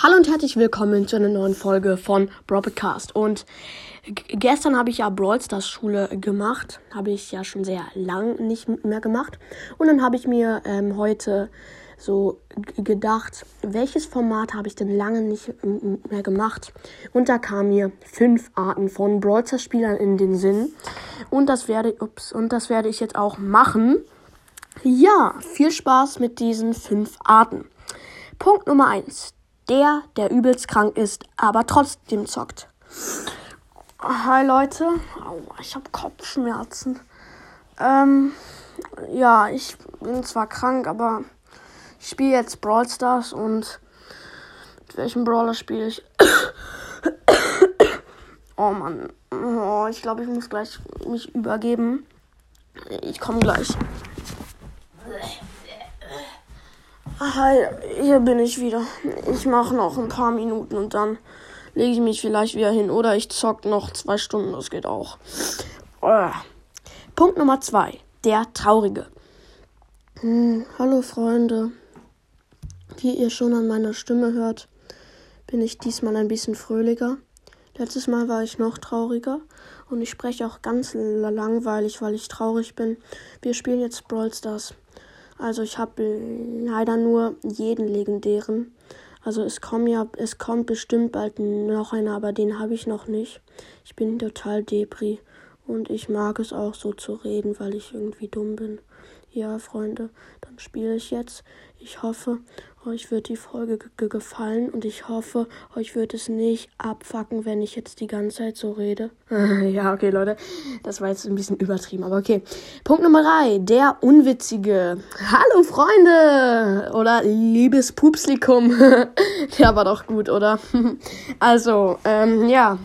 Hallo und herzlich willkommen zu einer neuen Folge von Broadcast. Und gestern habe ich ja Brawl Stars Schule gemacht. Habe ich ja schon sehr lang nicht mehr gemacht. Und dann habe ich mir ähm, heute so gedacht, welches Format habe ich denn lange nicht mehr gemacht? Und da kamen mir fünf Arten von Brawl Stars Spielern in den Sinn. Und das werde, ups, und das werde ich jetzt auch machen. Ja, viel Spaß mit diesen fünf Arten. Punkt Nummer eins der, der übelst krank ist, aber trotzdem zockt. Hi Leute, Aua, ich habe Kopfschmerzen. Ähm, ja, ich bin zwar krank, aber ich spiele jetzt Brawl Stars und mit welchem Brawler spiele ich? oh Mann, oh, ich glaube, ich muss gleich mich übergeben. Ich komme gleich. Hi, hier bin ich wieder. Ich mache noch ein paar Minuten und dann lege ich mich vielleicht wieder hin. Oder ich zock noch zwei Stunden, das geht auch. Oh. Punkt Nummer zwei. Der Traurige. Hm, hallo Freunde. Wie ihr schon an meiner Stimme hört, bin ich diesmal ein bisschen fröhlicher. Letztes Mal war ich noch trauriger und ich spreche auch ganz langweilig, weil ich traurig bin. Wir spielen jetzt Brawl Stars. Also ich habe leider nur jeden legendären. Also es kommt ja, es kommt bestimmt bald noch einer, aber den habe ich noch nicht. Ich bin total Depri und ich mag es auch so zu reden, weil ich irgendwie dumm bin. Ja, Freunde, dann spiele ich jetzt. Ich hoffe, euch wird die Folge gefallen und ich hoffe, euch wird es nicht abfacken, wenn ich jetzt die ganze Zeit so rede. ja, okay, Leute, das war jetzt ein bisschen übertrieben, aber okay. Punkt Nummer drei, der Unwitzige. Hallo, Freunde! Oder liebes Pupslikum. der war doch gut, oder? also, ähm, ja.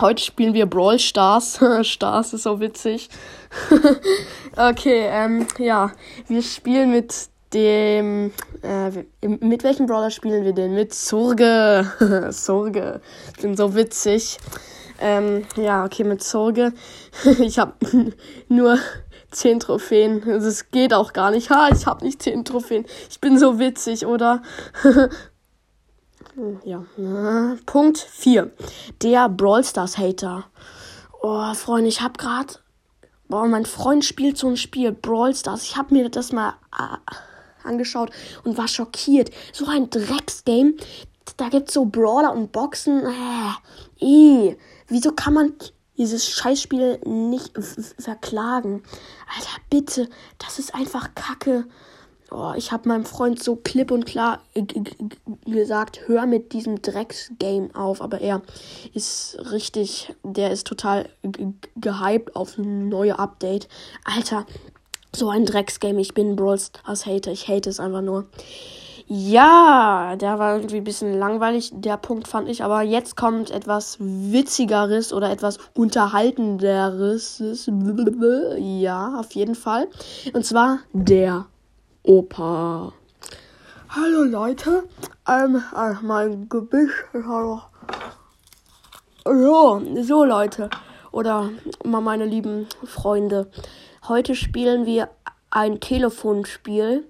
Heute spielen wir Brawl Stars. Stars ist so witzig. okay, ähm, ja. Wir spielen mit dem. Äh, mit welchem Brawler spielen wir denn? Mit Sorge. Sorge. Ich bin so witzig. Ähm, ja, okay, mit Sorge. ich habe nur 10 Trophäen. Das geht auch gar nicht. Ha, ich habe nicht 10 Trophäen. Ich bin so witzig, oder? Ja. Punkt 4. Der Brawl Stars Hater. Oh, Freunde, ich habe gerade. Boah, mein Freund spielt so ein Spiel, Brawl Stars. Ich habe mir das mal äh, angeschaut und war schockiert. So ein Drecksgame. Da gibt's so Brawler und Boxen. Äh, eh. Wieso kann man dieses Scheißspiel nicht verklagen? Alter, bitte. Das ist einfach Kacke. Oh, ich habe meinem Freund so klipp und klar gesagt, hör mit diesem Drecksgame auf. Aber er ist richtig, der ist total gehypt auf ein neues Update. Alter, so ein Drecksgame. Ich bin Brawl Stars Hater. Ich hate es einfach nur. Ja, der war irgendwie ein bisschen langweilig, der Punkt fand ich. Aber jetzt kommt etwas Witzigeres oder etwas Unterhaltenderes. Ja, auf jeden Fall. Und zwar der Opa. Hallo Leute, ähm, äh, mein Gebüsch hallo. So, so Leute. Oder meine lieben Freunde. Heute spielen wir ein Telefonspiel.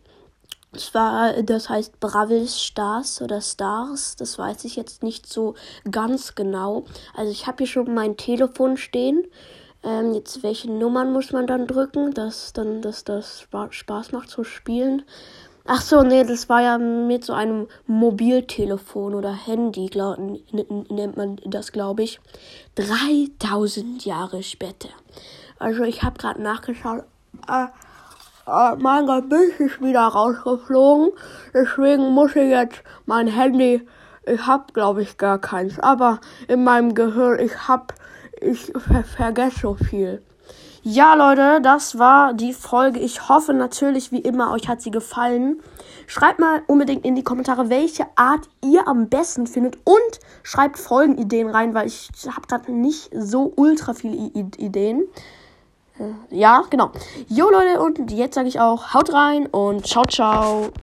Zwar, das heißt Bravel Stars oder Stars, das weiß ich jetzt nicht so ganz genau. Also ich habe hier schon mein Telefon stehen ähm, jetzt welche Nummern muss man dann drücken, dass dann dass das Spaß macht zu spielen. Ach so, nee, das war ja mit so einem Mobiltelefon oder Handy, glaub, nennt man das, glaube ich. 3000 Jahre später. Also ich habe gerade nachgeschaut. Äh, äh, mein Gebiss ist wieder rausgeflogen. Deswegen muss ich jetzt mein Handy. Ich habe, glaube ich, gar keins. Aber in meinem Gehirn, ich habe ich ver vergesse so viel. Ja, Leute, das war die Folge. Ich hoffe natürlich, wie immer, euch hat sie gefallen. Schreibt mal unbedingt in die Kommentare, welche Art ihr am besten findet. Und schreibt Folgenideen rein, weil ich habe gerade nicht so ultra viele I Ideen. Äh, ja, genau. Jo, Leute, und jetzt sage ich auch, haut rein und ciao, ciao.